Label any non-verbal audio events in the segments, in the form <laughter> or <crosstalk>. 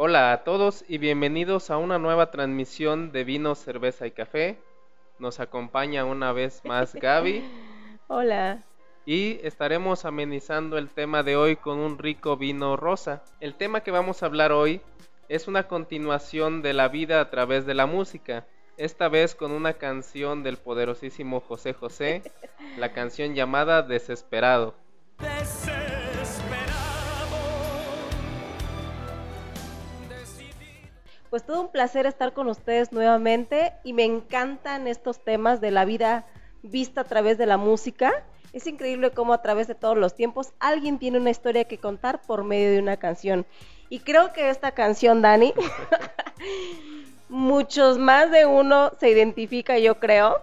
Hola a todos y bienvenidos a una nueva transmisión de vino, cerveza y café. Nos acompaña una vez más <laughs> Gaby. Hola. Y estaremos amenizando el tema de hoy con un rico vino rosa. El tema que vamos a hablar hoy es una continuación de la vida a través de la música. Esta vez con una canción del poderosísimo José José, la canción llamada Desesperado. Pues todo un placer estar con ustedes nuevamente y me encantan estos temas de la vida vista a través de la música. Es increíble cómo a través de todos los tiempos alguien tiene una historia que contar por medio de una canción. Y creo que esta canción, Dani, <laughs> muchos más de uno se identifica, yo creo.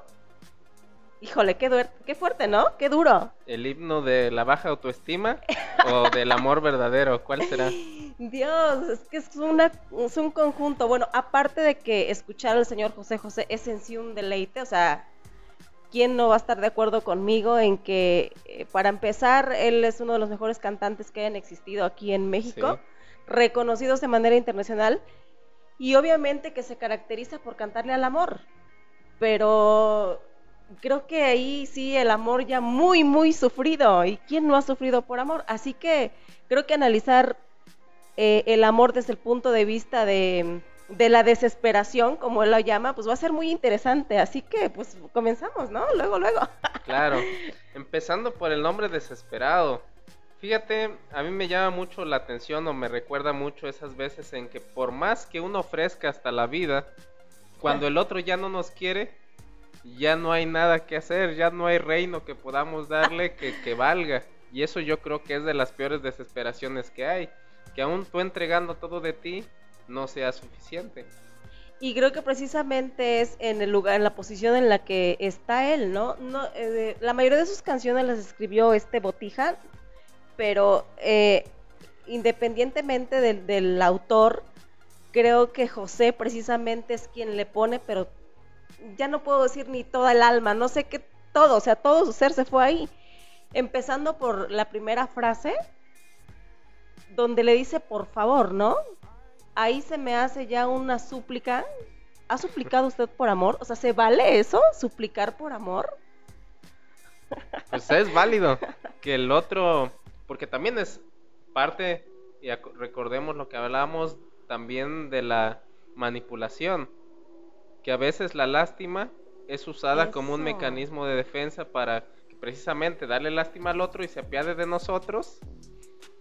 Híjole, qué, qué fuerte, ¿no? Qué duro. ¿El himno de la baja autoestima o del amor verdadero? ¿Cuál será? <laughs> Dios, es que es, una, es un conjunto. Bueno, aparte de que escuchar al señor José José es en sí un deleite, o sea, ¿quién no va a estar de acuerdo conmigo en que, eh, para empezar, él es uno de los mejores cantantes que hayan existido aquí en México, reconocidos de manera internacional, y obviamente que se caracteriza por cantarle al amor, pero creo que ahí sí el amor ya muy, muy sufrido, y ¿quién no ha sufrido por amor? Así que creo que analizar eh, el amor desde el punto de vista de, la desesperación, como él lo llama, pues va a ser muy interesante. Así que, pues comenzamos, ¿no? Luego, luego. <laughs> Claro, empezando por el nombre desesperado. Fíjate, a mí me llama mucho la atención o me recuerda mucho esas veces en que por más que uno ofrezca hasta la vida, cuando el otro ya no nos quiere, ya no hay nada que hacer, ya no hay reino que podamos darle que, que valga. Y eso yo creo que es de las peores desesperaciones que hay que aún tú entregando todo de ti no sea suficiente. Y creo que precisamente es en el lugar, en la posición en la que está él, ¿no? no eh, la mayoría de sus canciones las escribió este Botija, pero eh, independientemente del, del autor, creo que José precisamente es quien le pone, pero ya no puedo decir ni toda el alma, no sé qué, todo, o sea, todo su ser se fue ahí. Empezando por la primera frase, donde le dice por favor, ¿no? Ahí se me hace ya una súplica. ¿Ha suplicado usted por amor? O sea, ¿se vale eso? ¿Suplicar por amor? Pues es válido que el otro, porque también es parte, y recordemos lo que hablábamos también de la manipulación, que a veces la lástima es usada como un mecanismo de defensa para precisamente darle lástima al otro y se apiade de nosotros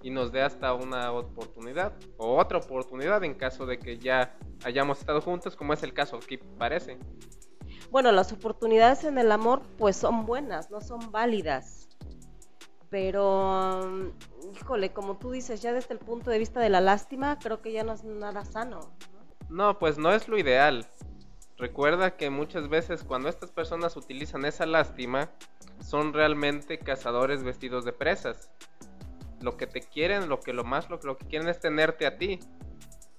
y nos dé hasta una oportunidad o otra oportunidad en caso de que ya hayamos estado juntos, como es el caso aquí parece. Bueno, las oportunidades en el amor pues son buenas, no son válidas. Pero, mm, híjole, como tú dices, ya desde el punto de vista de la lástima, creo que ya no es nada sano. No, pues no es lo ideal. Recuerda que muchas veces cuando estas personas utilizan esa lástima, son realmente cazadores vestidos de presas lo que te quieren, lo que lo más lo, lo que quieren es tenerte a ti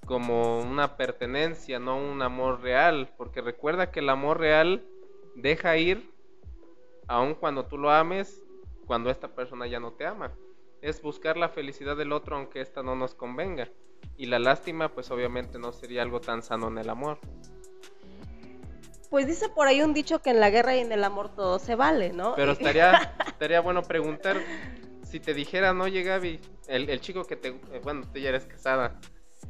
como una pertenencia, no un amor real, porque recuerda que el amor real deja ir aun cuando tú lo ames, cuando esta persona ya no te ama. Es buscar la felicidad del otro aunque esta no nos convenga. Y la lástima pues obviamente no sería algo tan sano en el amor. Pues dice por ahí un dicho que en la guerra y en el amor todo se vale, ¿no? Pero <laughs> estaría, estaría bueno preguntar, si te dijera, oye Gaby, el, el chico que te, eh, bueno, tú ya eres casada.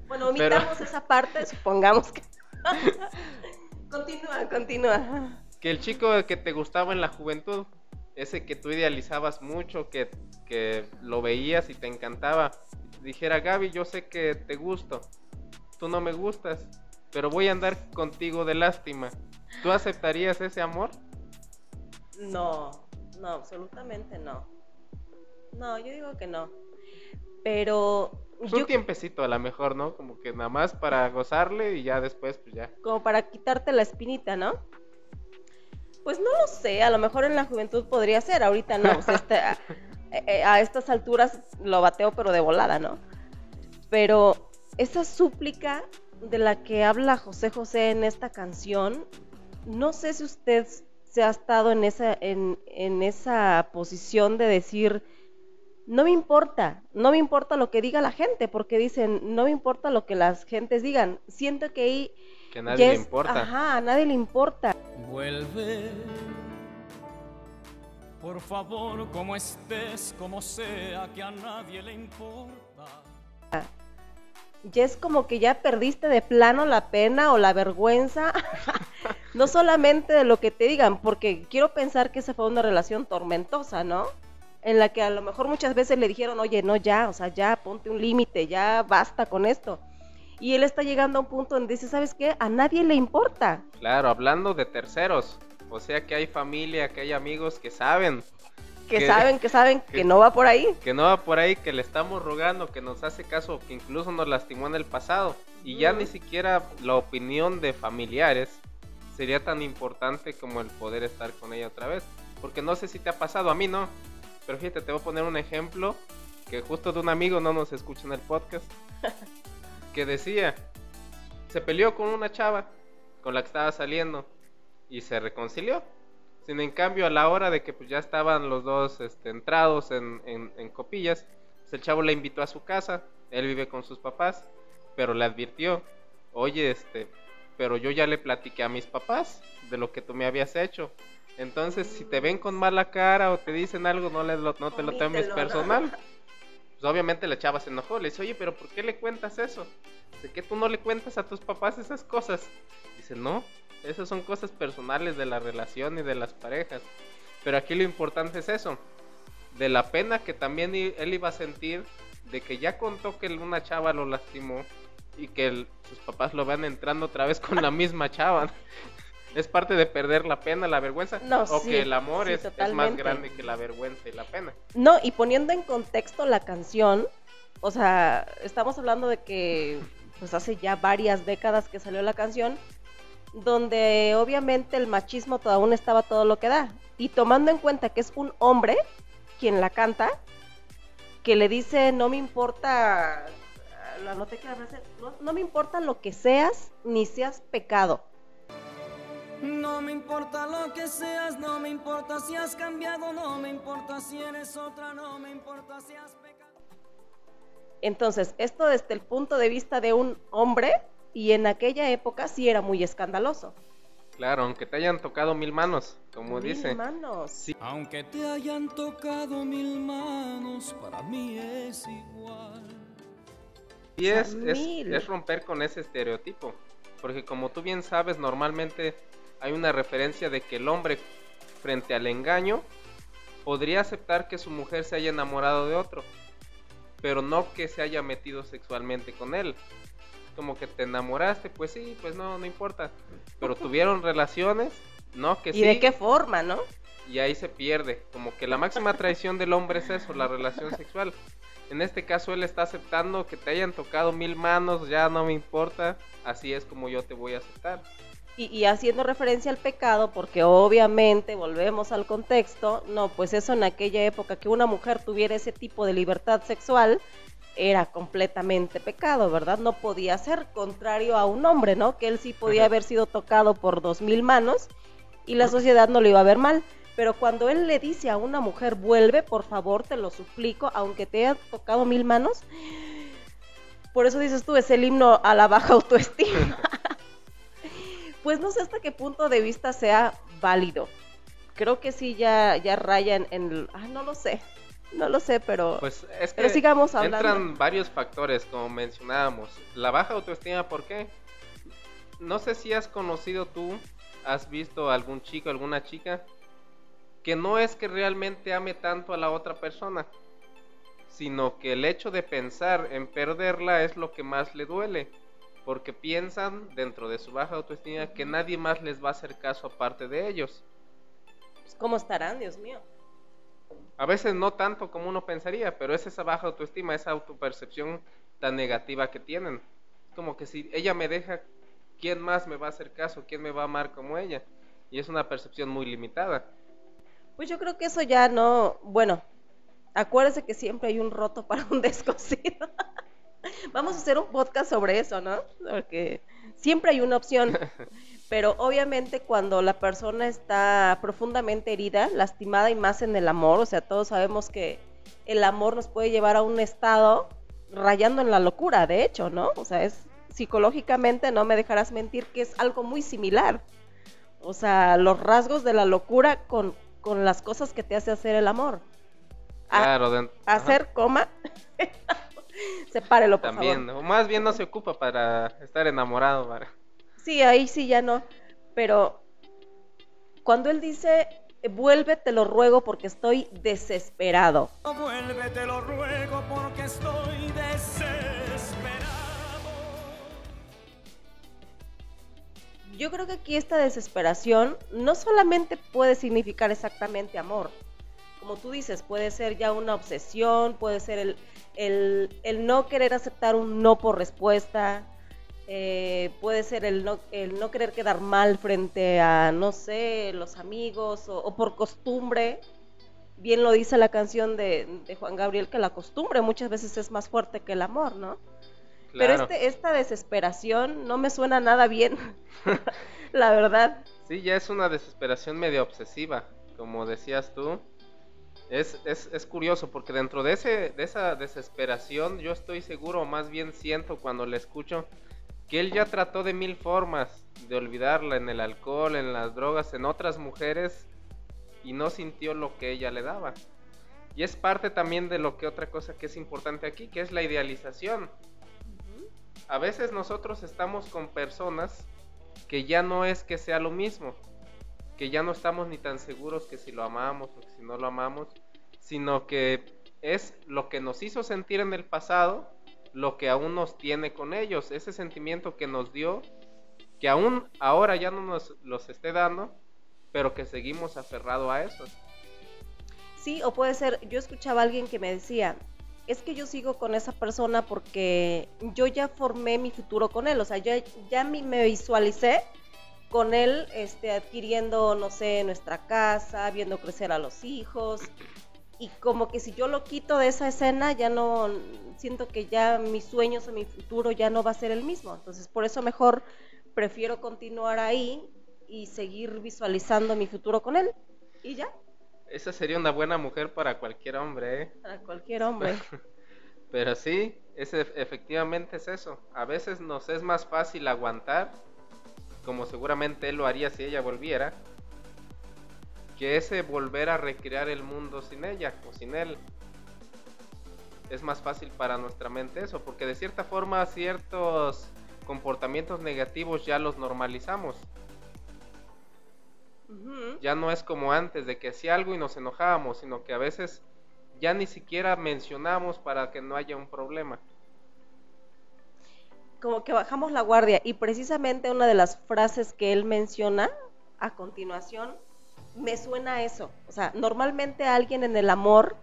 Bueno, omitamos esa parte, supongamos que... <laughs> continúa, continúa. Que el chico que te gustaba en la juventud, ese que tú idealizabas mucho, que, que lo veías y te encantaba, dijera, Gaby, yo sé que te gusto, tú no me gustas, pero voy a andar contigo de lástima. ¿Tú aceptarías ese amor? No, no, absolutamente no. No, yo digo que no. Pero. Pues un tiempecito a lo mejor, ¿no? Como que nada más para gozarle y ya después, pues ya. Como para quitarte la espinita, ¿no? Pues no lo sé, a lo mejor en la juventud podría ser, ahorita no. Este, <laughs> eh, a, estas alturas lo bateo, pero de volada, ¿no? Pero esa súplica de la que habla José José en esta canción, no sé si usted se ha estado en esa, en, en esa posición de decir no me importa, no me importa lo que diga la gente, porque dicen, no me importa lo que las gentes digan. Siento que ahí... Que a nadie ya le importa. Ajá, a nadie le importa. Vuelve. Por favor, como estés, como sea, que a nadie le importa. Ya es como que ya perdiste de plano la pena o la vergüenza. <laughs> no solamente de lo que te digan, porque quiero pensar que esa fue una relación tormentosa, ¿no? En la que a lo mejor muchas veces le dijeron, oye, no, ya, o sea, ya, ponte un límite, ya basta con esto. Y él está llegando a un punto donde dice, ¿sabes qué? A nadie le importa. Claro, hablando de terceros. O sea que hay familia, que hay amigos que saben Que Que- saben, que saben que- <laughs> que no va por ahí. que no va por ahí, que le estamos rogando, que nos hace caso, que incluso nos lastimó en el pasado. Y ya ni siquiera la opinión de familiares sería tan importante como el poder estar con ella otra vez. Porque no sé si te ha pasado, a mí no. Pero fíjate, te voy a poner un ejemplo que justo de un amigo no nos escucha en el podcast. <laughs> que decía, se peleó con una chava con la que estaba saliendo y se reconcilió. Sin en cambio, a la hora de que pues, ya estaban los dos este, entrados en, en- en copillas, pues, el chavo la invitó a su casa, él vive con sus papás, pero le advirtió, oye, este, pero yo ya le platiqué a mis papás de lo que tú me habías hecho. Entonces, si te ven con mala cara o te dicen algo, no, les lo- no te lo tomes personal. Pues obviamente la chava se enojó, le dice, oye, pero ¿por qué le cuentas eso? Dice, que tú no le cuentas a tus papás esas cosas? Dice, no, esas son cosas personales de la relación y de las parejas. Pero aquí lo importante es eso, de la pena que también él iba a sentir de que ya contó que una chava lo lastimó y que el- sus papás lo vean entrando otra vez con la misma chava. <laughs> Es parte de perder la pena, la vergüenza. No, o sí, que el amor sí, es, es más grande que la vergüenza y la pena. No, y poniendo en contexto la canción, o sea, estamos hablando de que pues hace ya varias décadas que salió la canción, donde obviamente el machismo aún estaba todo lo que da. Y tomando en cuenta que es un hombre quien la canta, que le dice, no me importa, la noté que la frase, no, no me importa lo que seas, ni seas pecado. No me importa lo que seas, no me importa si has cambiado, no me importa si eres otra, no me importa si has pecado. Entonces, esto desde el punto de vista de un hombre, y en aquella época sí era muy escandaloso. Claro, aunque te hayan tocado mil manos, como Mil dice. manos. Sí. Aunque te hayan tocado mil manos, para mí es igual. Y es, es, romper con ese estereotipo. Porque como tú bien sabes, normalmente hay una referencia de que el hombre, frente al engaño, podría aceptar que su mujer se haya enamorado de otro. Pero no que se haya metido sexualmente con él. Como que te enamoraste, pues sí, pues no, no importa. Pero tuvieron relaciones, no que ¿Y sí. de qué forma, no? y ahí se pierde. Como que la máxima traición del hombre es eso, la relación sexual. En este caso él está aceptando que te hayan tocado mil manos, ya no me importa, así es como yo te voy a aceptar. Y, y haciendo referencia al pecado, porque obviamente volvemos al contexto, no, pues eso en aquella época que una mujer tuviera ese tipo de libertad sexual era completamente pecado, ¿verdad? No podía ser contrario a un hombre, ¿no? Que él sí podía Ajá. haber sido tocado por dos mil manos y la sociedad no lo iba a ver mal. Pero cuando él le dice a una mujer, vuelve, por favor, te lo suplico, aunque te haya tocado mil manos, por eso dices tú, es el himno a la baja <laughs> autoestima. pues no sé hasta qué punto de vista sea válido. Creo que sí ya, ya rayan en... el- Ah, no lo sé. No lo sé, pero... Pues es que pero sigamos hablando. entran varios factores, como mencionábamos. La baja autoestima, ¿por qué? No sé si has conocido tú, has visto algún chico, alguna chica, que no es que realmente ame tanto a la otra persona, sino que el hecho de pensar en perderla es lo que más le duele, porque piensan dentro de su baja autoestima que nadie más les va a hacer caso aparte de ellos. pues, ¿Cómo estarán, Dios mío? A veces no tanto como uno pensaría, pero es esa baja autoestima, esa autopercepción tan negativa que tienen. Como que si ella me deja, ¿quién más me va a hacer caso? ¿Quién me va a amar como ella? Y es una percepción muy limitada. Pues yo creo que eso ya no... Bueno, acuérdese que siempre hay un roto para un <laughs> descosido. Vamos a hacer un podcast sobre eso, ¿no? Porque siempre hay una opción. <laughs> Pero obviamente cuando la persona está profundamente herida, lastimada y más en el amor, o sea, todos sabemos que el amor nos puede llevar a un estado rayando en la locura, de hecho, ¿no? O sea, es psicológicamente, no me dejarás mentir, que es algo muy similar. O sea, los rasgos de la locura con, con las cosas que te hace hacer el amor. claro, hacer coma. <laughs> Sepárelo, por También, o más bien no se ocupa para estar enamorado. Para... Sí, ahí sí ya no. Pero cuando él dice vuelve, te lo ruego porque estoy desesperado. Vuelve, te lo ruego porque estoy desesperado. Yo creo que aquí esta desesperación no solamente puede significar exactamente amor. Como tú dices, puede ser ya una obsesión, puede ser el, el, no querer aceptar un no por respuesta, eh, puede ser el no, el no querer quedar mal frente a, no sé, los amigos o, por costumbre. Bien lo dice la canción de, Juan Gabriel, que la costumbre muchas veces es más fuerte que el amor, ¿no? Pero este, esta desesperación no me suena nada bien, <laughs> <laughs> la verdad. Sí, ya es una desesperación medio obsesiva, como decías tú. Es, es, es, curioso porque dentro de, ese, de esa desesperación yo estoy seguro, más bien siento cuando le escucho, que él ya trató de mil formas de olvidarla en el alcohol, en las drogas, en otras mujeres y no sintió lo que ella le daba. Y es parte también de lo que otra cosa que es importante aquí, que es la idealización. A veces nosotros estamos con personas que ya no es que sea lo mismo, que ya no estamos ni tan seguros que si lo amamos o que si no lo amamos, sino que es lo que nos hizo sentir en el pasado lo que aún nos tiene con ellos, ese sentimiento que nos dio, que aún ahora ya no nos los esté dando, pero que seguimos aferrado a eso. Sí, o puede ser, yo escuchaba a alguien que me decía, es que yo sigo con esa persona porque yo ya formé mi futuro con él, o sea, yo ya me visualicé con él este, adquiriendo, no sé, nuestra casa, viendo crecer a los hijos, y como que si yo lo quito de esa escena, ya no, siento que ya mis sueños o mi futuro ya no va a ser el mismo. Entonces, por eso mejor prefiero continuar ahí y seguir visualizando mi futuro con él. Y ya. Esa sería una buena mujer para cualquier hombre, ¿eh? Para cualquier hombre. <laughs> Pero sí, ese, efectivamente es eso. A veces nos es más fácil aguantar, como seguramente él lo haría si ella volviera, que ese volver a recrear el mundo sin ella o sin él. Es más fácil para nuestra mente eso, porque de cierta forma ciertos comportamientos negativos ya los normalizamos. Ya no es como antes de que hacía algo y nos enojábamos, sino que a veces ya ni siquiera mencionamos para que no haya un problema. Como que bajamos la guardia y precisamente una de las frases que él menciona a continuación me suena eso. O sea, normalmente alguien en el amor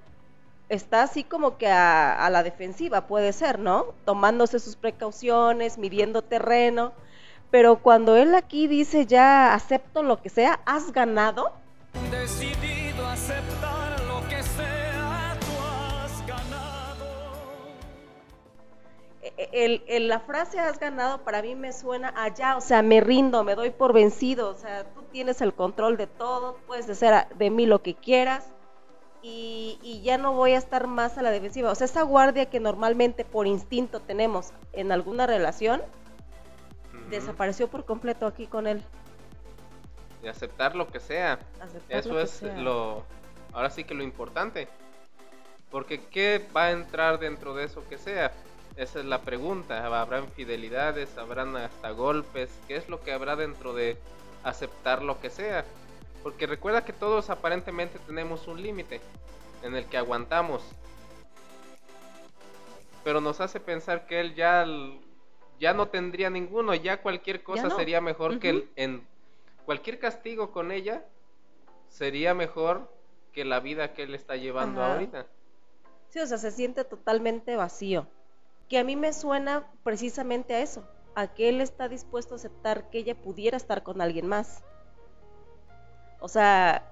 está así como que a, la defensiva, puede ser, ¿no? Tomándose sus precauciones, midiendo terreno. Pero cuando él aquí dice ya acepto lo que sea, has ganado. Decidido aceptar lo que sea, tú has ganado. E, el, la frase has ganado para mí me suena allá, o sea, me rindo, me doy por vencido, o sea, tú tienes el control de todo, puedes hacer de mí lo que quieras y, ya no voy a estar más a la defensiva. O sea, esa guardia que normalmente por instinto tenemos en alguna relación, desapareció por completo aquí con él. De aceptar lo que sea. Eso es lo, ahora sí que lo importante. Porque ¿qué va a entrar dentro de eso que sea? Esa es la pregunta. ¿Habrá infidelidades? ¿Habrán hasta golpes? ¿Qué es lo que habrá dentro de aceptar lo que sea. Porque recuerda que todos aparentemente tenemos un límite en el que aguantamos. Pero nos hace pensar que él ya, ya no tendría ninguno, ya cualquier cosa sería mejor que él. En cualquier castigo con ella sería mejor que la vida que él está llevando ahorita. Sí, o sea, se siente totalmente vacío. Que a mí me suena precisamente a eso a que él está dispuesto a aceptar que ella pudiera estar con alguien más. O sea,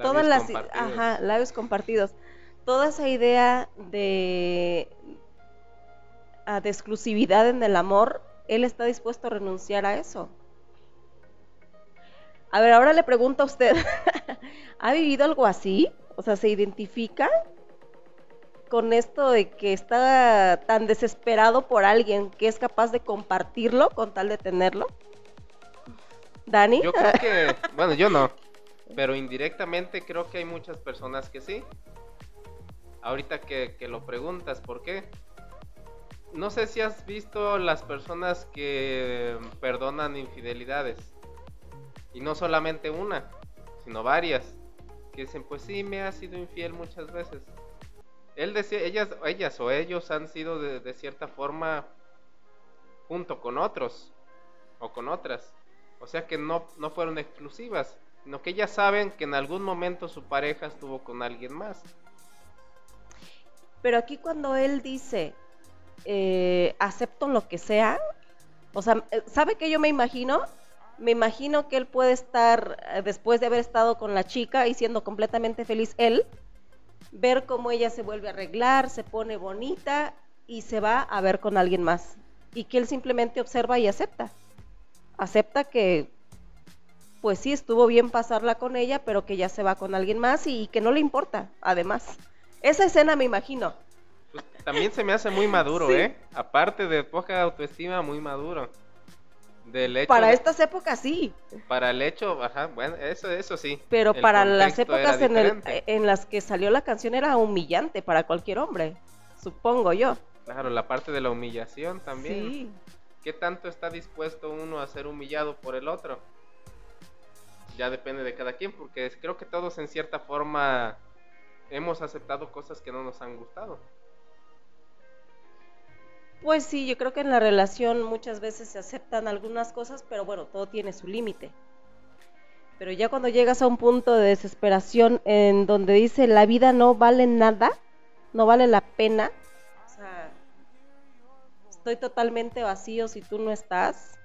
todas las ajá, labios compartidos. Toda esa idea de de exclusividad en el amor, él está dispuesto a renunciar a eso. A ver, ahora le pregunto a usted, <laughs> ¿ha vivido algo así? O sea, ¿se identifica con esto de que está tan desesperado por alguien que es capaz de compartirlo con tal de tenerlo? Dani. Yo creo que, <laughs> bueno, yo no, pero indirectamente creo que hay muchas personas que sí. Ahorita que, que lo preguntas, ¿por qué? No sé si has visto las personas que perdonan infidelidades. Y no solamente una, sino varias. Que dicen, pues sí, me ha sido infiel muchas veces. Él decía, ellas, ellas o ellos han sido de, de cierta forma junto con otros o con otras. O sea que no, no fueron exclusivas, sino que ellas saben que en algún momento su pareja estuvo con alguien más. Pero aquí cuando él dice, eh, acepto lo que sea, o sea, eh, ¿sabe que yo me imagino? Me imagino que él puede estar, eh, después de haber estado con la chica y siendo completamente feliz él, ver cómo ella se vuelve a arreglar, se pone bonita y se va a ver con alguien más. Y que él simplemente observa y acepta. Acepta que, pues sí, estuvo bien pasarla con ella, pero que ya se va con alguien más y que no le importa, además. Esa escena me imagino. También se me hace muy <laughs> maduro, Sí. ¿eh? Aparte de poca autoestima, muy maduro. Del hecho Para de- estas épocas sí, para el hecho, ajá, bueno, eso, eso sí. pero para las épocas en, el- diferente. en las que salió la canción era humillante para cualquier hombre, supongo yo. Claro, la parte de la humillación también. Sí. ¿Qué tanto está dispuesto uno a ser humillado por el otro? Ya depende de cada quien, porque creo que todos en cierta forma hemos aceptado cosas que no nos han gustado. Pues sí, yo creo que en la relación muchas veces se aceptan algunas cosas, pero bueno, todo tiene su límite. Pero ya cuando llegas a un punto de desesperación en donde dice la vida no vale nada, no vale la pena, o sea, estoy totalmente vacío si tú no estás.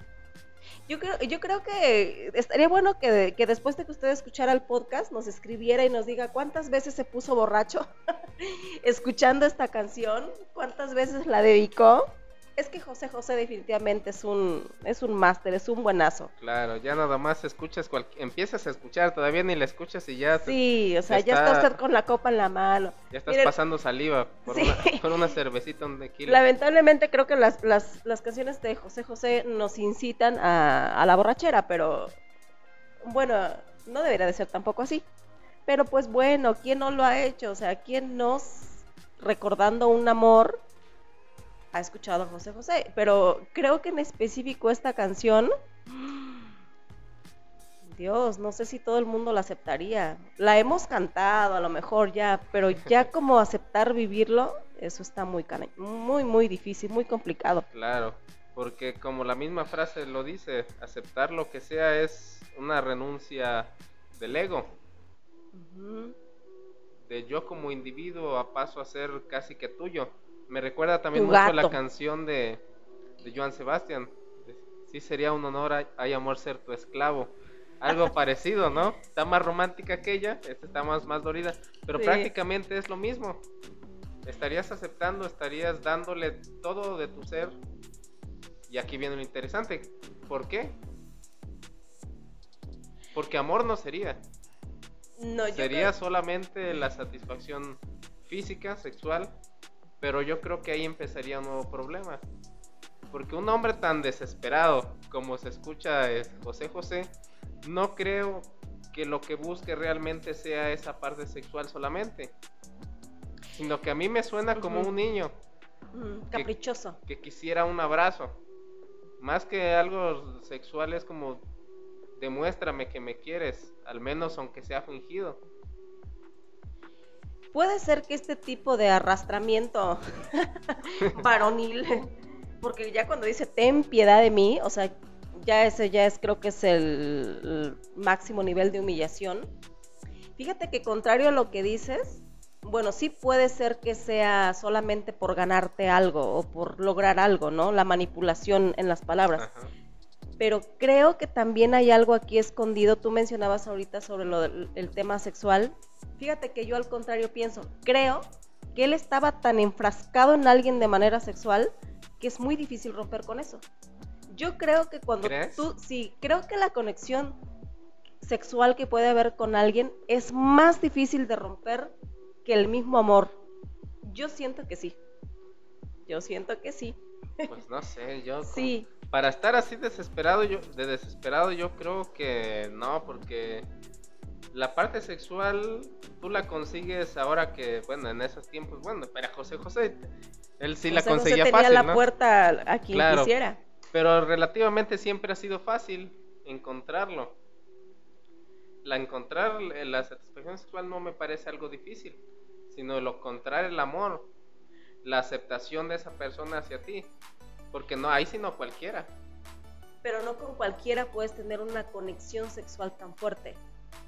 Yo creo, yo creo que estaría bueno que, que después de que usted escuchara el podcast nos escribiera y nos diga cuántas veces se puso borracho <laughs> escuchando esta canción, cuántas veces la dedicó. Es que José José definitivamente es un es un máster, es un buenazo. Claro, ya nada más escuchas, cual- empiezas a escuchar, todavía ni la escuchas y ya, te- Sí, o sea, ya está está- usted con la copa en la mano. ya estás Miren, pasando saliva por, Sí. una, por una cervecita, un tequila. Lamentablemente creo que las, las, las canciones de José José nos incitan a, a la borrachera, pero bueno, no debería de ser tampoco así. Pero pues bueno, ¿quién no lo ha hecho? O sea, ¿quién nos, recordando un amor, ha escuchado a José José? Pero creo que en específico esta canción, Dios, no sé si todo el mundo la aceptaría. La hemos cantado a lo mejor ya, pero ya <laughs> como aceptar vivirlo, eso está muy muy muy difícil, muy complicado. Claro, porque como la misma frase lo dice, aceptar lo que sea es una renuncia del ego, de yo como individuo a paso a ser casi que tuyo. Me recuerda también Tu mucho gato. la canción de, de Joan Sebastián. Sí sería un honor, ay, ay, amor, ser tu esclavo. Algo <laughs> parecido, ¿no? Está más romántica que ella, esta está más, más dolida, pero Sí. prácticamente es lo mismo. Estarías aceptando, estarías dándole todo de tu ser. Y aquí viene lo interesante. ¿Por qué? Porque amor no sería. No, yo Sería creo- solamente la satisfacción física, sexual, pero yo creo que ahí empezaría un nuevo problema. Porque un hombre tan desesperado como se escucha es José José, no creo que lo que busque realmente sea esa parte sexual solamente. Sino que a mí me suena como un niño Mm, caprichoso. que quisiera un abrazo. Más que algo sexual es como demuéstrame que me quieres, al menos aunque sea fingido. Puede ser que este tipo de arrastramiento <laughs> varonil, porque ya cuando dice ten piedad de mí, o sea, ya ese ya es creo que es el, máximo nivel de humillación. Fíjate que contrario a lo que dices, bueno, sí puede ser que sea solamente por ganarte algo o por lograr algo, ¿no? La manipulación en las palabras. Pero creo que también hay algo aquí escondido. Tú mencionabas ahorita sobre lo del el tema sexual. Fíjate que yo al contrario pienso, creo que él estaba tan enfrascado en alguien de manera sexual que es muy difícil romper con eso. Yo creo que cuando ¿Crees? tú, sí, creo que la conexión sexual que puede haber con alguien es más difícil de romper que el mismo amor. Yo siento que sí. Yo siento que sí. Pues no sé, yo... como- Sí, Para estar así desesperado, yo, de desesperado, yo creo que no, porque la parte sexual tú la consigues ahora que, bueno, en esos tiempos, bueno, para José José, él sí la José José conseguía tenía fácil, la ¿no? puerta a quien Claro. quisiera. Pero relativamente siempre ha sido fácil encontrarlo. La encontrar la satisfacción sexual no me parece algo difícil, sino lo contrario, el amor, la aceptación de esa persona hacia ti, porque no, ahí sí no cualquiera. Pero no con cualquiera puedes tener una conexión sexual tan fuerte.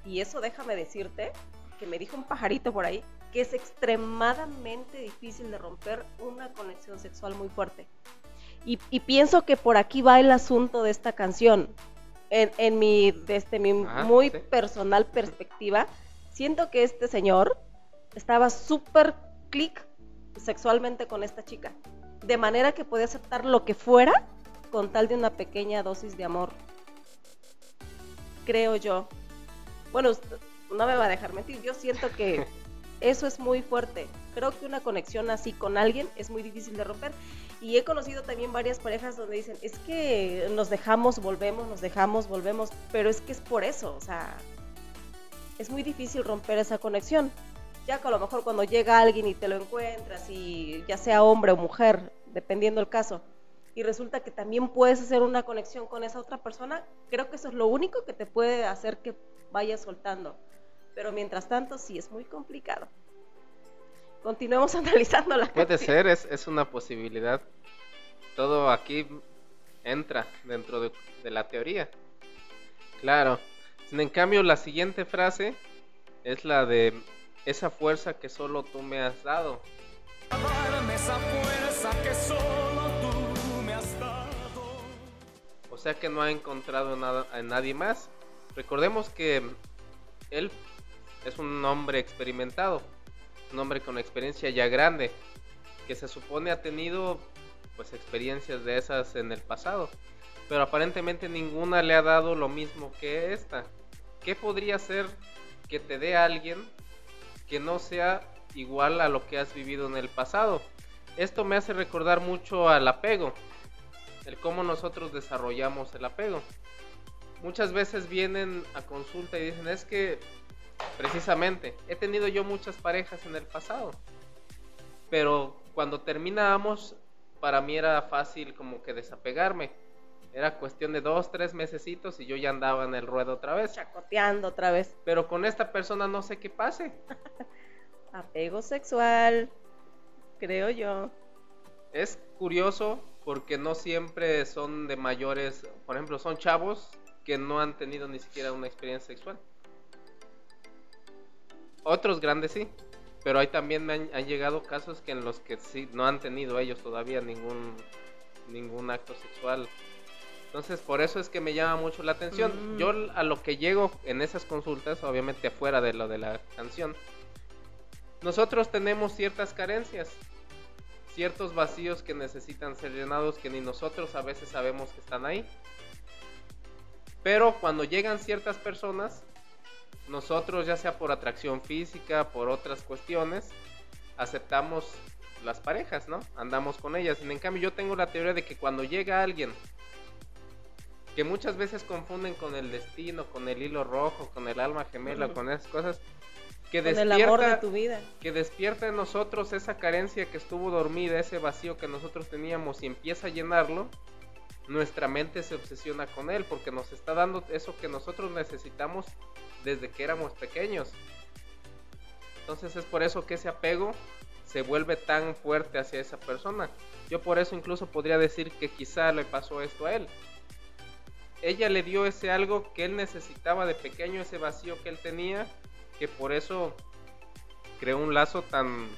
Y eso déjame decirte, que me dijo un pajarito por ahí, que es extremadamente difícil de romper una conexión sexual muy fuerte. Y, y pienso que por aquí va el asunto de esta canción. En, en mi, desde mi Ajá, muy sí. personal perspectiva, siento que este señor estaba súper clic sexualmente con esta chica. De manera que podía aceptar lo que fuera con tal de una pequeña dosis de amor. Creo yo. Bueno, usted no me va a dejar mentir. Yo siento que <laughs> eso es muy fuerte. Creo que una conexión así con alguien es muy difícil de romper. Y he conocido también varias parejas donde dicen, es que nos dejamos, volvemos, nos dejamos, volvemos. Pero es que es por eso, o sea, es muy difícil romper esa conexión. Ya que a lo mejor cuando llega alguien y te lo encuentras, y ya sea hombre o mujer, dependiendo el caso, y resulta que también puedes hacer una conexión con esa otra persona, creo que eso es lo único que te puede hacer que vayas soltando. Pero mientras tanto, sí, es muy complicado. Continuemos <laughs> analizando la Puede canción. ser, es, es una posibilidad. Todo aquí entra dentro de, de la teoría. Claro. En cambio, la siguiente frase es la de esa fuerza que solo tú me has dado. Esa fuerza que solo tú me has dado. O sea que no ha encontrado nada, a nadie más. Recordemos que él es un hombre experimentado, un hombre con experiencia ya grande, que se supone ha tenido pues experiencias de esas en el pasado, pero aparentemente ninguna le ha dado lo mismo que esta. ¿Qué podría ser que te dé alguien que no sea igual a lo que has vivido en el pasado? Esto me hace recordar mucho al apego, el cómo nosotros desarrollamos el apego. Muchas veces vienen a consulta y dicen, es que precisamente he tenido yo muchas parejas en el pasado, pero cuando terminábamos, para mí era fácil como que desapegarme. Era cuestión de dos, tres mesecitos y yo ya andaba en el ruedo otra vez. Chacoteando otra vez. Pero con esta persona no sé qué pase. <laughs> Apego sexual, creo yo. Es curioso porque no siempre son de mayores, por ejemplo, son chavos que no han tenido ni siquiera una experiencia sexual. Otros grandes sí, pero hay también me han, han llegado casos que en los que sí no han tenido ellos todavía ningún ningún acto sexual. Entonces, por eso es que me llama mucho la atención. Mm. Yo a lo que llego en esas consultas, obviamente afuera de lo de la canción, nosotros tenemos ciertas carencias, ciertos vacíos que necesitan ser llenados que ni nosotros a veces sabemos que están ahí. Pero cuando llegan ciertas personas, nosotros ya sea por atracción física, por otras cuestiones, aceptamos las parejas, ¿no? Andamos con ellas. En cambio yo tengo la teoría de que cuando llega alguien que muchas veces confunden con el destino, con el hilo rojo, con el alma gemela, con esas cosas, que Con el despierta, amor de tu vida. que despierta en nosotros esa carencia que estuvo dormida, ese vacío que nosotros teníamos y empieza a llenarlo, nuestra mente se obsesiona con él porque nos está dando eso que nosotros necesitamos desde que éramos pequeños. Entonces es por eso que ese apego se vuelve tan fuerte hacia esa persona. Yo por eso incluso podría decir que quizá le pasó esto a él. Ella le dio ese algo que él necesitaba de pequeño, ese vacío que él tenía, que por eso creó un lazo tan,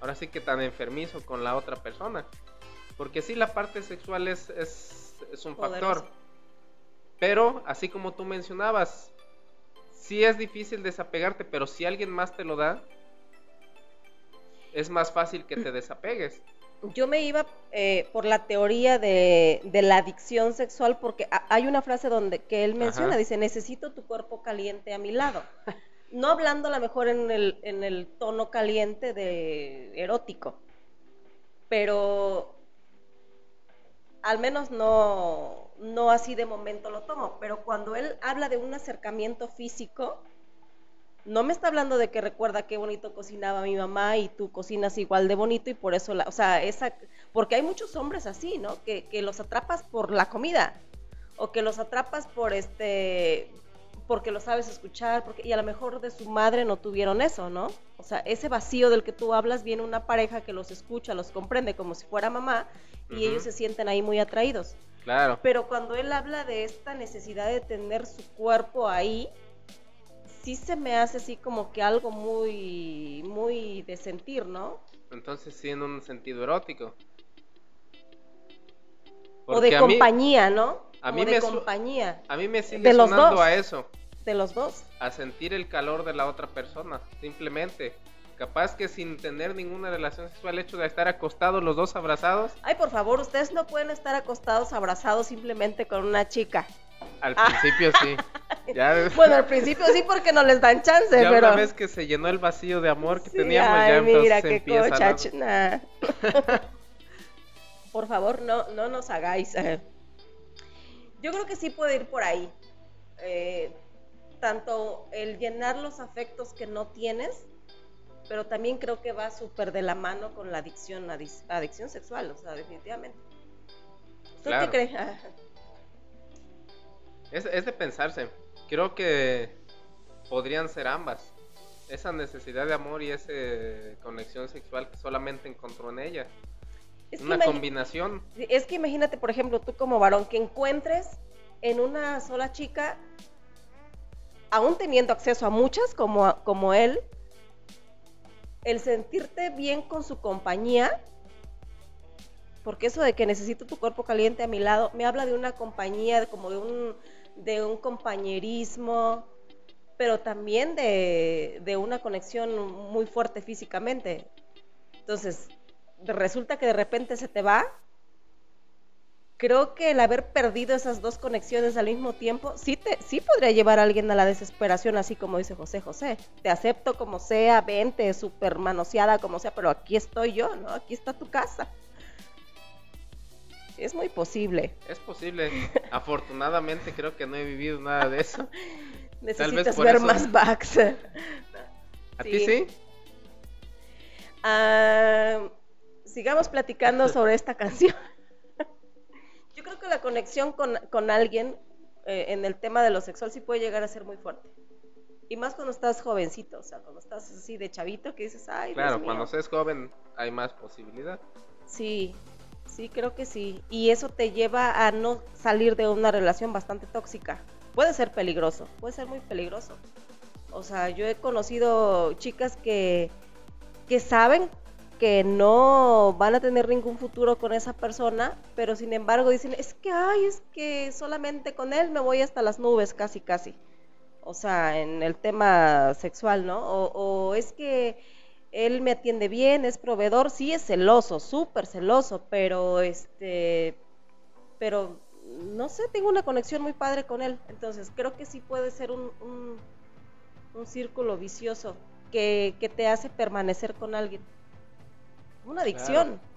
ahora sí que tan enfermizo con la otra persona. Porque sí, la parte sexual es, es, es un factor. Pero, así como tú mencionabas, sí es difícil desapegarte, pero si alguien más te lo da, es más fácil que te <clears throat> desapegues. Yo me iba eh, por la teoría de, de la adicción sexual porque ha- hay una frase donde que él menciona, Ajá. dice, necesito tu cuerpo caliente a mi lado. <laughs> no hablando a lo mejor en el, en el tono caliente de erótico, pero al menos no, no así de momento lo tomo, pero cuando él habla de un acercamiento físico, no me está hablando de que recuerda qué bonito cocinaba mi mamá y tú cocinas igual de bonito y por eso, la, o sea, esa, porque hay muchos hombres así, ¿no? Que, que los atrapas por la comida o que los atrapas por este, porque lo sabes escuchar, porque, y a lo mejor de su madre no tuvieron eso, ¿no? O sea, ese vacío del que tú hablas viene una pareja que los escucha, los comprende como si fuera mamá y ellos se sienten ahí muy atraídos. Claro. Pero cuando él habla de esta necesidad de tener su cuerpo ahí, sí se me hace así como que algo muy, muy de sentir, ¿no? Entonces sí en un sentido erótico. o de compañía, ¿no? A mí de me compañía. A mí me sigue de los sonando dos. a eso. De los dos. A sentir el calor de la otra persona, simplemente. Capaz que sin tener ninguna relación sexual, el hecho de estar acostados los dos abrazados. Ay, por favor, ustedes no pueden estar acostados abrazados simplemente con una chica. Al principio sí. <laughs> Ya, Bueno, al principio sí porque no les dan chance, ya pero... una vez que se llenó el vacío de amor que Sí, teníamos, ay, ya entonces mira se qué empieza la- nah. <laughs> Por favor, no, no nos hagáis. Yo creo que sí puede ir por ahí. Eh, tanto el llenar los afectos que no tienes, pero también creo que va súper de la mano con la adicción, adic- adicción sexual, o sea, definitivamente. ¿Tú Claro. qué crees? <laughs> Es, es de pensarse. Creo que podrían ser ambas. Esa necesidad de amor y esa conexión sexual que solamente encontró en ella. Es Una combinación. Es que imagínate, por ejemplo, tú como varón, que encuentres en una sola chica, aún teniendo acceso a muchas como, como él, el sentirte bien con su compañía, porque eso de que necesito tu cuerpo caliente a mi lado, me habla de una compañía, de como de un, de un compañerismo, pero también de, de una conexión muy fuerte físicamente. Entonces, resulta que de repente se te va. Creo que el haber perdido esas dos conexiones al mismo tiempo sí, te, sí podría llevar a alguien a la desesperación, así como dice José José. Te acepto como sea, vente, super manoseada como sea, pero aquí estoy yo, ¿no? Aquí está tu casa. Es muy posible. Es posible. <laughs> Afortunadamente creo que no he vivido nada de eso. <laughs> Necesitas por ver eso- más backs. ¿A Sí. <laughs> ti sí? Sigamos platicando sobre esta canción. Yo creo que la conexión con, con alguien eh, en el tema de lo sexual sí puede llegar a ser muy fuerte. Y más cuando estás jovencito, o sea, cuando estás así de chavito que dices, ay, Dios Claro, mío". cuando se es joven hay más posibilidad. Sí, sí, creo que sí. Y eso te lleva a no salir de una relación bastante tóxica. Puede ser peligroso, puede ser muy peligroso. O sea, yo he conocido chicas que, que saben que no van a tener ningún futuro con esa persona, pero sin embargo dicen, es que, ay, es que solamente con él me voy hasta las nubes, casi, casi. O sea, en el tema sexual, ¿no? O, o es que él me atiende bien, es proveedor, sí es celoso, súper celoso, pero este, pero no sé, tengo una conexión muy padre con él, entonces creo que sí puede ser un, un, un círculo vicioso que, que te hace permanecer con alguien. Una adicción. Claro.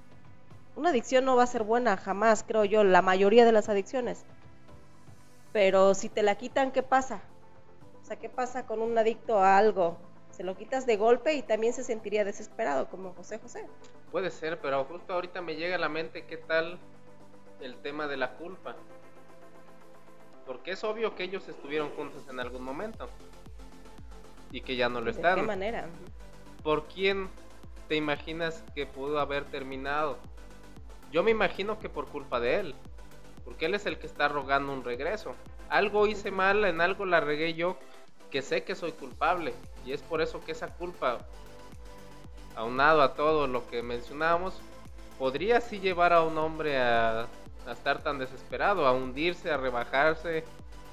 Una adicción no va a ser buena jamás, creo yo, la mayoría de las adicciones. Pero si te la quitan, ¿qué pasa? O sea, ¿qué pasa con un adicto a algo? Se lo quitas de golpe y también se sentiría desesperado, como José José. Puede ser, pero justo ahorita me llega a la mente qué tal el tema de la culpa. Porque es obvio que ellos estuvieron juntos en algún momento. Y que ya no lo ¿De qué están. manera? ¿Por quién te imaginas que pudo haber terminado? Yo me imagino que por culpa de él. Porque él es el que está rogando un regreso. Algo hice mal, en algo la regué yo, que sé que soy culpable. Y es por eso que esa culpa, aunado a todo lo que mencionábamos, podría sí llevar a un hombre a, a estar tan desesperado, a hundirse, a rebajarse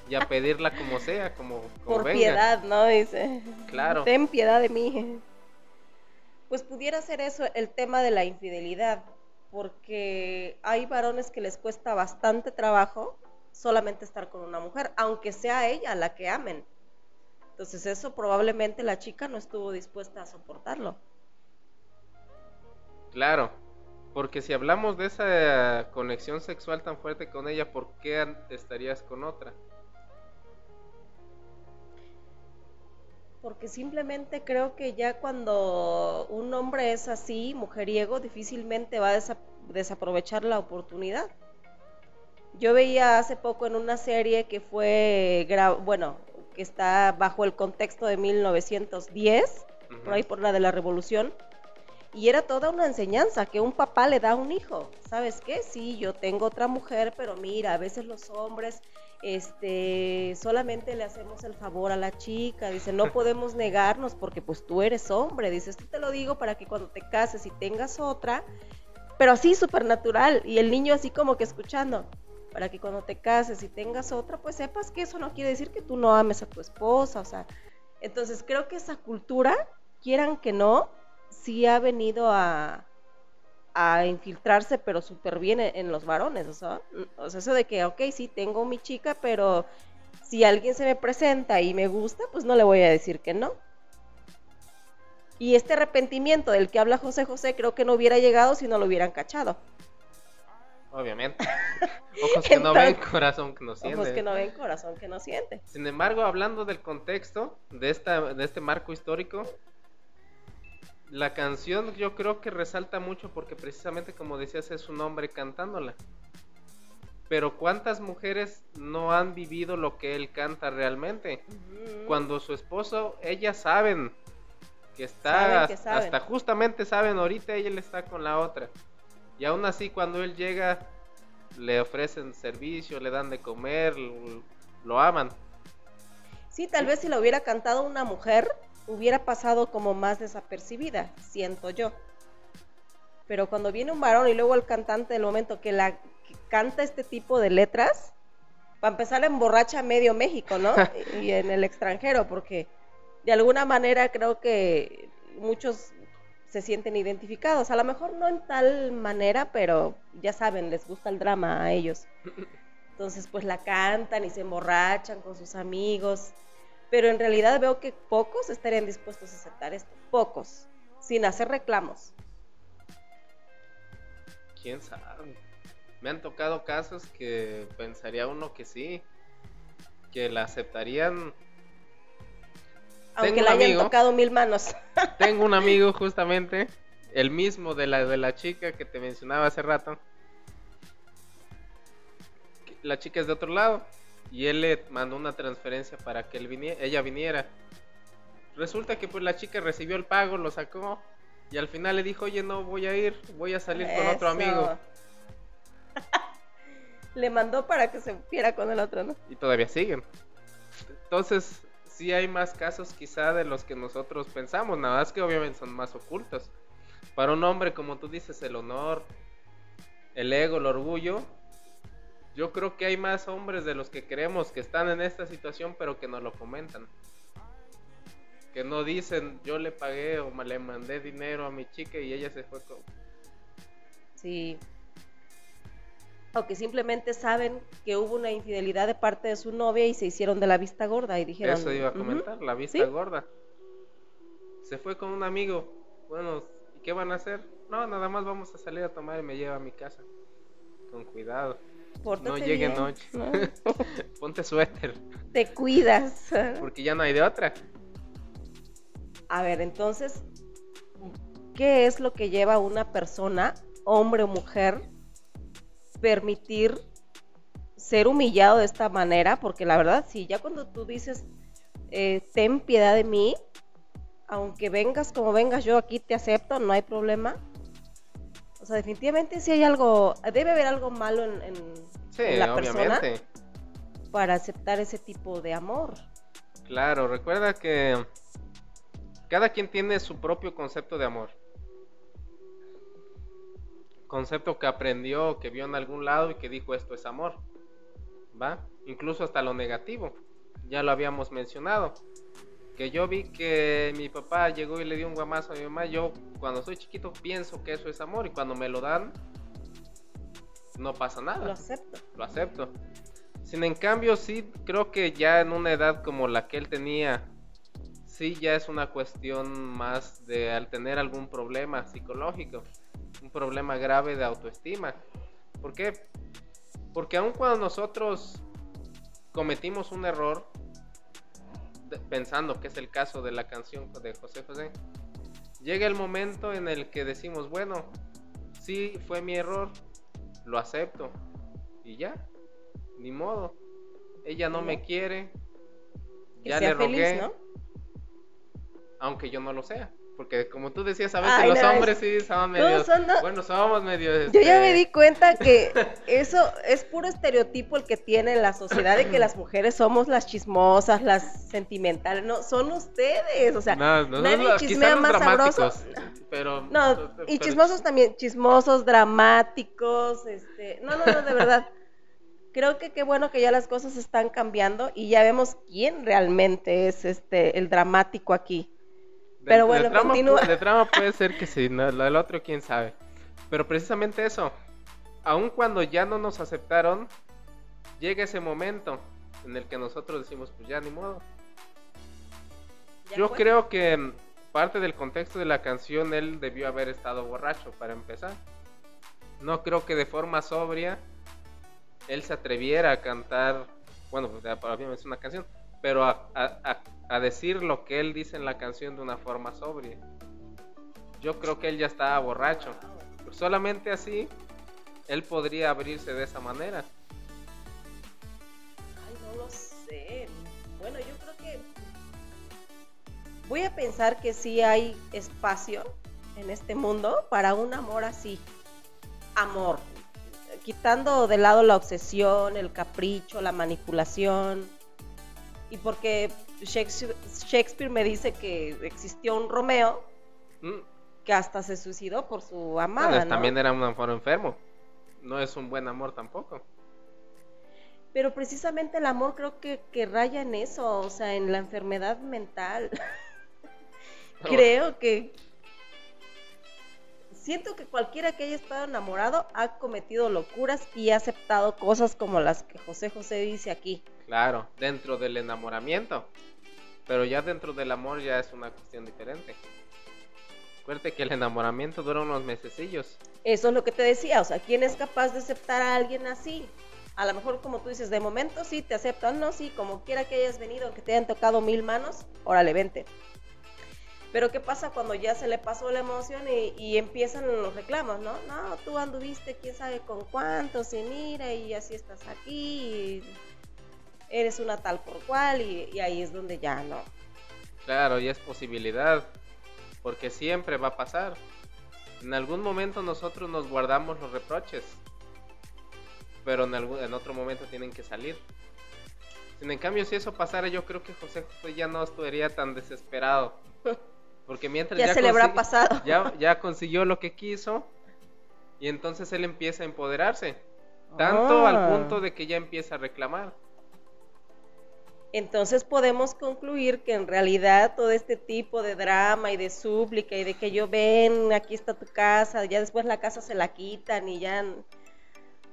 y a <laughs> pedirla como sea, como, como Por venga. piedad, ¿no? Dice. Claro. Ten piedad de mí. Pues pudiera ser eso el tema de la infidelidad, porque hay varones que les cuesta bastante trabajo solamente estar con una mujer, aunque sea ella la que amen. Entonces eso probablemente la chica no estuvo dispuesta a soportarlo. Claro, porque si hablamos de esa conexión sexual tan fuerte con ella, ¿por qué estarías con otra? Porque simplemente creo que ya cuando un hombre es así, mujeriego, difícilmente va a desaprovechar la oportunidad. Yo veía hace poco en una serie que fue, bueno, que está bajo el contexto de 1910, por ahí por la de la revolución, y era toda una enseñanza que un papá le da a un hijo. ¿Sabes qué? Sí, yo tengo otra mujer, pero mira, a veces los hombres este solamente le hacemos el favor a la chica, dice, no <laughs> podemos negarnos porque pues tú eres hombre, dice, esto te lo digo para que cuando te cases y tengas otra, pero así súper natural, y el niño así como que escuchando, para que cuando te cases y tengas otra, pues sepas que eso no quiere decir que tú no ames a tu esposa, o sea, entonces creo que esa cultura, quieran que no, sí ha venido a, a infiltrarse, pero súper bien en, los varones, o sea, o sea, eso de que, ok, sí, tengo mi chica, pero si alguien se me presenta y me gusta, pues no le voy a decir que no. Y este arrepentimiento del que habla José José creo que no hubiera llegado si no lo hubieran cachado. Obviamente. <laughs> Ojos que no ven, corazón que no siente. Ojos que no ven, corazón que no siente. Sin embargo, hablando del contexto de, esta, de este marco histórico, la canción yo creo que resalta mucho porque precisamente como decías es un hombre cantándola. Pero ¿cuántas mujeres no han vivido lo que él canta realmente? Cuando su esposo, ellas saben que está, hasta justamente saben, ahorita ella está con la otra. Y aún así cuando él llega, le ofrecen servicio, le dan de comer, lo, aman. Sí, tal vez si lo hubiera cantado una mujer, hubiera pasado como más desapercibida, siento yo. Pero cuando viene un varón y luego el cantante del momento que la canta este tipo de letras, para empezar emborracha medio México, ¿no? <laughs> y en el extranjero, porque de alguna manera creo que muchos se sienten identificados. A lo mejor no en tal manera, pero ya saben, les gusta el drama a ellos. Entonces, pues la cantan y se emborrachan con sus amigos pero en realidad veo que pocos estarían dispuestos a aceptar esto, pocos, sin hacer reclamos. ¿Quién sabe? Me han tocado casos que pensaría uno que sí, que la aceptarían. Aunque le hayan tocado mil manos. <laughs> tengo un amigo <laughs> justamente, el mismo de la de la chica que te mencionaba hace rato. La chica es de otro lado y él le mandó una transferencia para que él viniera, ella viniera. Resulta que pues la chica recibió el pago, lo sacó y al final le dijo, oye, no voy a ir, voy a salir con otro amigo. <laughs> le mandó para que se viera con el otro, ¿no? Y todavía siguen. Entonces, sí hay más casos quizá de los que nosotros pensamos, nada más que obviamente son más ocultos. Para un hombre, como tú dices, el honor, el ego, el orgullo, yo creo que hay más hombres de los que creemos que están en esta situación, pero que no lo comentan. Que no dicen, yo le pagué o le mandé dinero a mi chica y ella se fue con... Sí. O que simplemente saben que hubo una infidelidad de parte de su novia y se hicieron de la vista gorda y dijeron... Eso iba a comentar, la vista gorda. Se fue con un amigo. Bueno, ¿y qué van a hacer? No, nada más vamos a salir a tomar y me lleva a mi casa. Con cuidado no llegue noche. <laughs> Ponte suéter. Te cuidas. Porque ya no hay de otra. A ver, entonces, ¿qué es lo que lleva una persona, hombre o mujer, permitir ser humillado de esta manera? Porque la verdad, si ya cuando tú dices, eh, ten piedad de mí, aunque vengas como vengas, yo aquí te acepto, no hay problema o sea, definitivamente sí hay algo, debe haber algo malo en, la persona para aceptar ese tipo de amor. Claro, recuerda que cada quien tiene su propio concepto de amor. Concepto que aprendió, que vio en algún lado y que dijo esto es amor. ¿Va? Incluso hasta lo negativo. Ya lo habíamos mencionado yo vi que mi papá llegó y le dio un guamazo a mi mamá, yo cuando soy chiquito pienso que eso es amor y cuando me lo dan no pasa nada. Lo acepto. Lo acepto. Sin en cambio sí creo que ya en una edad como la que él tenía sí ya es una cuestión más de al tener algún problema psicológico, un problema grave de autoestima. ¿Por qué? Porque aun cuando nosotros cometimos un error, pensando que es el caso de la canción de José José, llega el momento en el que decimos, bueno, sí fue mi error, lo acepto y ya, ni modo. Ella no me quiere, Que ya le rogué, feliz, ¿no? aunque yo no lo sea. Porque como tú decías, a veces Ay, los no, hombres sí son medio... son, no. Bueno, somos medio... Yo ya este, me di cuenta que <laughs> eso es puro estereotipo el que tiene la sociedad de que las mujeres somos las chismosas, las sentimentales. No, son ustedes. O sea, No, nadie chismea más sabroso. Pero, No, y pero- chismosos también, chismosos, dramáticos, este, no, no, no, de verdad. Creo que qué bueno que ya las cosas están cambiando y ya vemos quién realmente es este el dramático aquí. Pero de bueno, trama continúa. De trama puede ser que sí, no, del otro quién sabe. Pero precisamente eso, aun cuando ya no nos aceptaron, llega ese momento en el que nosotros decimos, pues ya ni modo. Ya Yo fue. creo que parte del contexto de la canción él debió haber estado borracho para empezar. No creo que de forma sobria él se atreviera a cantar, bueno, pues, para mí es una canción, pero a, a- a- decir lo que él dice en la canción de una forma sobria. Yo creo que él ya estaba borracho. Solamente así él podría abrirse de esa manera. Ay, no lo sé. Bueno, yo creo que voy a pensar que sí hay espacio en este mundo para un amor así. Amor. Quitando de lado la obsesión, el capricho, la manipulación. Y porque Shakespeare, Shakespeare me dice que existió un Romeo Mm, que hasta se suicidó por su bueno, amada, ¿no? también era un amor enfermo. No es un buen amor tampoco. Pero precisamente el amor creo que, que raya en eso, o sea, en la enfermedad mental. <laughs> creo que siento que cualquiera que haya estado enamorado ha cometido locuras y ha aceptado cosas como las que José José dice aquí. Claro, dentro del enamoramiento. Pero ya dentro del amor ya es una cuestión diferente. Acuérdate que el enamoramiento dura unos mesecillos. Eso es lo que te decía, o sea, ¿quién es capaz de aceptar a alguien así? A lo mejor como tú dices, de momento sí te aceptan, no, sí, como quiera que hayas venido, aunque te hayan tocado mil manos, órale, vente. Pero ¿qué pasa cuando ya se le pasó la emoción y, y empiezan los reclamos, no? No, tú anduviste quién sabe con cuántos y mira y así estás aquí y eres una tal por cual y, y ahí es donde ya no. Claro, y es posibilidad. Porque siempre va a pasar. En algún momento nosotros nos guardamos los reproches. Pero en, algún, en otro momento tienen que salir. Sin en cambio, si eso pasara, yo creo que José José ya no estaría tan desesperado. <laughs> Porque mientras Ya, se le habrá consigue- pasado. ya, <laughs> ya consiguió lo que quiso. Y entonces él empieza a empoderarse. Tanto al Ah. punto de que ya empieza a reclamar. Entonces podemos concluir que en realidad todo este tipo de drama y de súplica y de que yo ven, aquí está tu casa, ya después la casa se la quitan y ya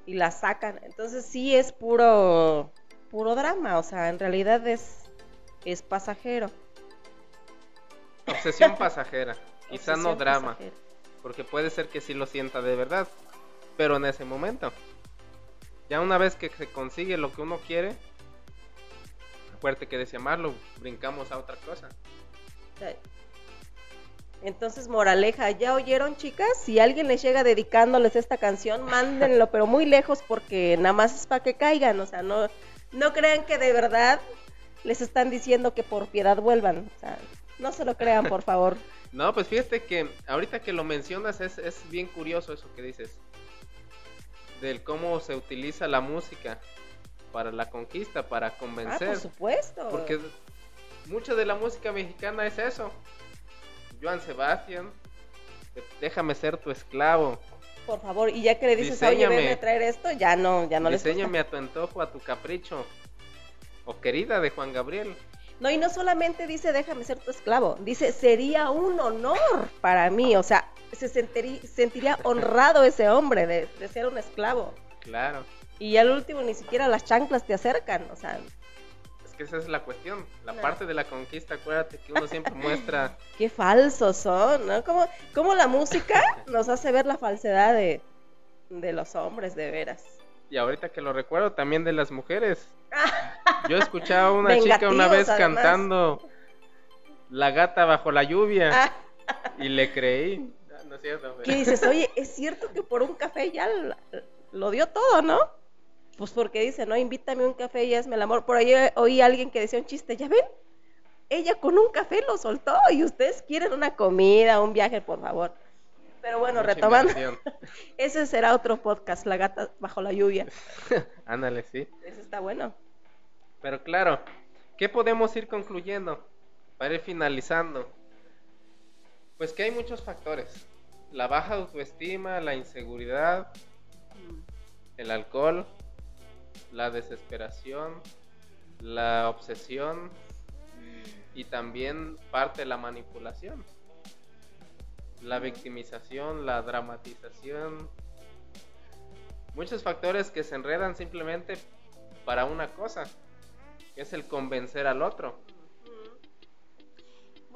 y la sacan. Entonces sí es puro puro drama, o sea, en realidad es es pasajero. Obsesión pasajera. <laughs> Quizá no drama. pasajera. Porque puede ser que sí lo sienta de verdad. Pero en ese momento. Ya una vez que se consigue lo que uno quiere. Acuérdate que de llamarlo, brincamos a otra cosa. Entonces, moraleja, ¿ya oyeron, chicas? Si alguien les llega dedicándoles esta canción, mándenlo, pero muy lejos porque nada más es para que caigan. O sea, no, no crean que de verdad les están diciendo que por piedad vuelvan. O sea, no se lo crean, por favor. <laughs> No, pues fíjate que ahorita que lo mencionas es, es bien curioso eso que dices. Del cómo se utiliza la música para la conquista, para Ah, convencer. por supuesto. Porque mucha de la música mexicana es eso. Joan Sebastián, déjame ser tu esclavo. Por favor, y ya que le dices, oye, Diseñame. ven a traer esto, ya no, ya no. Diseñame a tu antojo, a tu capricho. O querida de Juan Gabriel. No, y no solamente dice déjame ser tu esclavo, dice sería un honor para mí, o sea, se sentiría, sentiría honrado ese hombre de, de ser un esclavo. Claro. Y al último ni siquiera las chanclas te acercan, o sea, que esa es la cuestión. La No. parte de la conquista, acuérdate que uno siempre <laughs> muestra. Qué falsos son, ¿no? ¿Cómo, cómo la música <laughs> nos hace ver la falsedad de, de los hombres, de veras? Y ahorita que lo recuerdo, también de las mujeres. <laughs> Yo escuchaba a una chica una vez además. cantando La gata bajo la lluvia Ah, y le creí. No es cierto. ¿Qué dices? Oye, es cierto que por un café ya lo dio todo, ¿no? Pues porque dice, no, invítame un café y hazme el amor. Por ahí oí a alguien que decía un chiste, ¿ya ven? Ella con un café lo soltó y ustedes quieren una comida, un viaje, por favor. Pero bueno, Mucha retomando, <laughs> ese será otro podcast, La gata bajo la lluvia. <laughs> Ándale, sí. Ese está bueno. Pero claro, ¿qué podemos ir concluyendo? Para ir finalizando. Pues que hay muchos factores. La baja autoestima, la inseguridad, el alcohol, la desesperación, la obsesión y también parte de la manipulación. La victimización, la dramatización. Muchos factores que se enredan simplemente para una cosa, que es el convencer al otro.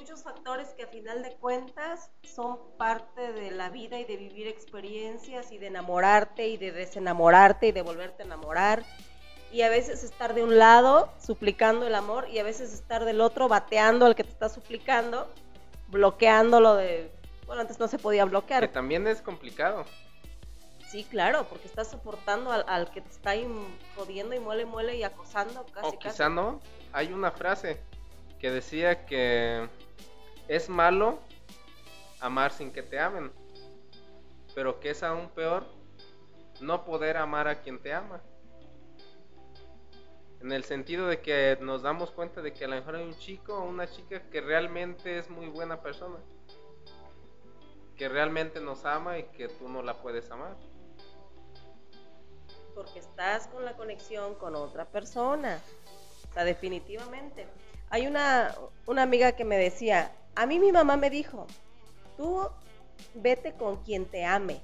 Muchos factores que a final de cuentas son parte de la vida y de vivir experiencias y de enamorarte y de desenamorarte y de volverte a enamorar. Y a veces estar de un lado suplicando el amor y a veces estar del otro bateando al que te está suplicando, bloqueándolo de... Bueno, antes no se podía Que bloquear. también es complicado. Sí, claro, porque estás soportando al, al que te está jodiendo y muele, muele y acosando casi, o casi. quizá no. Hay una frase que decía que es malo amar sin que te amen. Pero que es aún peor no poder amar a quien te ama. En el sentido de que nos damos cuenta de que a lo mejor hay un chico o una chica que realmente es muy buena persona. Que realmente nos ama y que tú no la puedes amar. porque estás con la conexión con otra persona. O sea, definitivamente. Hay una, una amiga que me decía, a mí mi mamá me dijo, tú vete con quien te ame.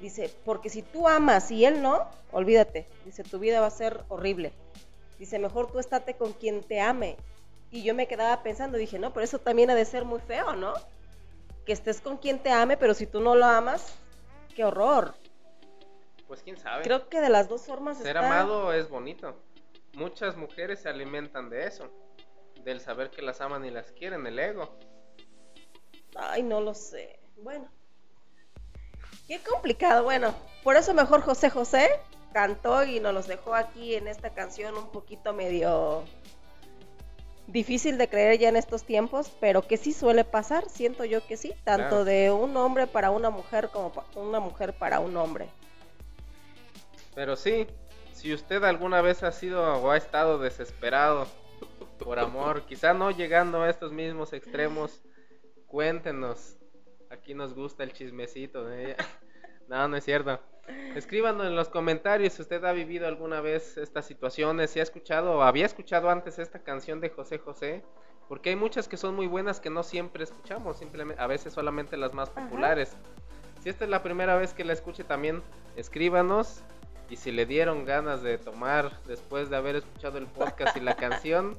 Dice, porque si tú amas y él no, olvídate. Dice, tu vida va a ser horrible. Dice, mejor tú estate con quien te ame. Y yo me quedaba pensando, dije, no, pero eso también ha de ser muy feo, ¿no? Que estés con quien te ame, pero si tú no lo amas, qué horror. Pues quién sabe. Creo que de las dos formas Ser está- amado es bonito. Muchas mujeres se alimentan de eso. Del saber que las aman y las quieren, el ego. Ay, no lo sé. Bueno. Qué complicado. Bueno, por eso mejor José José cantó y nos los dejó aquí en esta canción un poquito medio difícil de creer ya en estos tiempos, pero que sí suele pasar, siento yo que sí, tanto Claro. de un hombre para una mujer como una mujer para un hombre. Pero sí, si usted alguna vez ha sido o ha estado desesperado <laughs> por amor, quizá no llegando a estos mismos extremos, cuéntenos. Aquí nos gusta el chismecito. ¿eh? No, no es cierto. Escríbanos en los comentarios si usted ha vivido alguna vez estas situaciones, si ha escuchado o había escuchado antes esta canción de José José, porque hay muchas que son muy buenas que no siempre escuchamos, simplemente a veces solamente las más Ajá. populares. Si esta es la primera vez que la escuche también, escríbanos y si le dieron ganas de tomar después de haber escuchado el podcast y la <laughs> canción,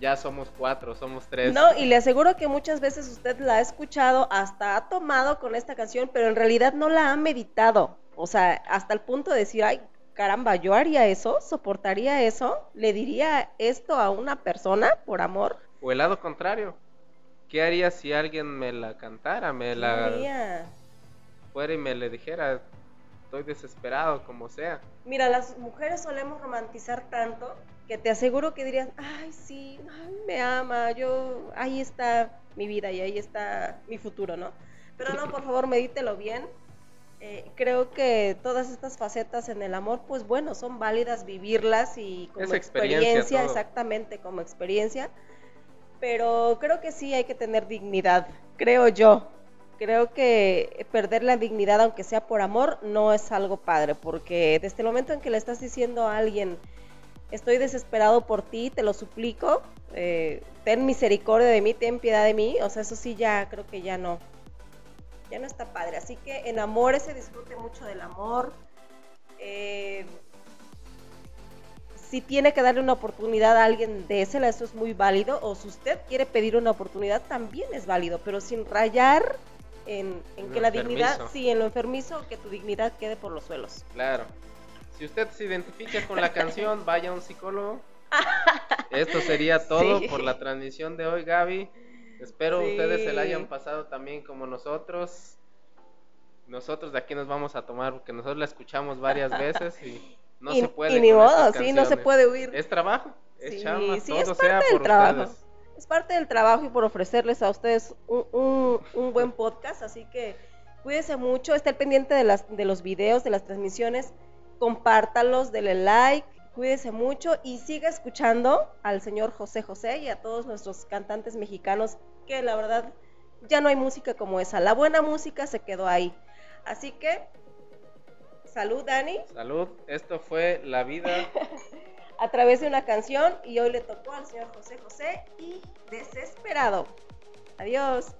ya somos cuatro, somos tres. No, y le aseguro que muchas veces usted la ha escuchado, hasta ha tomado con esta canción, pero en realidad no la ha meditado. O sea, hasta el punto de decir, ay, caramba, yo haría eso, soportaría eso, le diría esto a una persona por amor. O el lado contrario. ¿Qué haría si alguien me la cantara, me ¿Qué la fuera y me le dijera, estoy desesperado, como sea? Mira, las mujeres solemos romantizar tanto que te aseguro que dirías, ay, sí, ay, me ama, yo, ahí está mi vida y ahí está mi futuro, ¿no? Pero no, por favor, medítelo bien. Eh, creo que todas estas facetas en el amor, pues bueno, son válidas vivirlas y como Es experiencia todo. exactamente como experiencia. Pero creo que sí hay que tener dignidad, creo yo. Creo que perder la dignidad, aunque sea por amor, no es algo padre, porque desde el momento en que le estás diciendo a alguien, estoy desesperado por ti, te lo suplico, eh, ten misericordia de mí, ten piedad de mí, o sea, eso sí ya creo que ya no, ya no está padre. Así que enamórese, disfrute mucho del amor. Eh, si tiene que darle una oportunidad a alguien ese, eso es muy válido. O si usted quiere pedir una oportunidad, también es válido, pero sin rayar en, que la dignidad, sí, en lo enfermizo, que tu dignidad quede por los suelos. Claro. Si usted se identifica con la canción, <laughs> vaya a un psicólogo. <laughs> Esto sería todo Sí. por la transmisión de hoy, Gaby. Espero Sí. ustedes se la hayan pasado también como nosotros. Nosotros de aquí nos vamos a tomar porque nosotros la escuchamos varias <laughs> veces y no y, se puede. y ni modo, sí, no se puede huir. Es trabajo, es Sí, chamba, todo es sea parte del por trabajo. Es parte del trabajo y por ofrecerles a ustedes un, un- un buen podcast, así que cuídense mucho, esté pendiente de, las, de los videos, de las transmisiones, compártalos, denle like, cuídense mucho y siga escuchando al señor José José y a todos nuestros cantantes mexicanos, que la verdad ya no hay música como esa, la buena música se quedó ahí. Así que, salud Dani, Salud, esto fue La Vida. <laughs> a través de una canción y hoy le tocó al señor José José y desesperado. Adiós.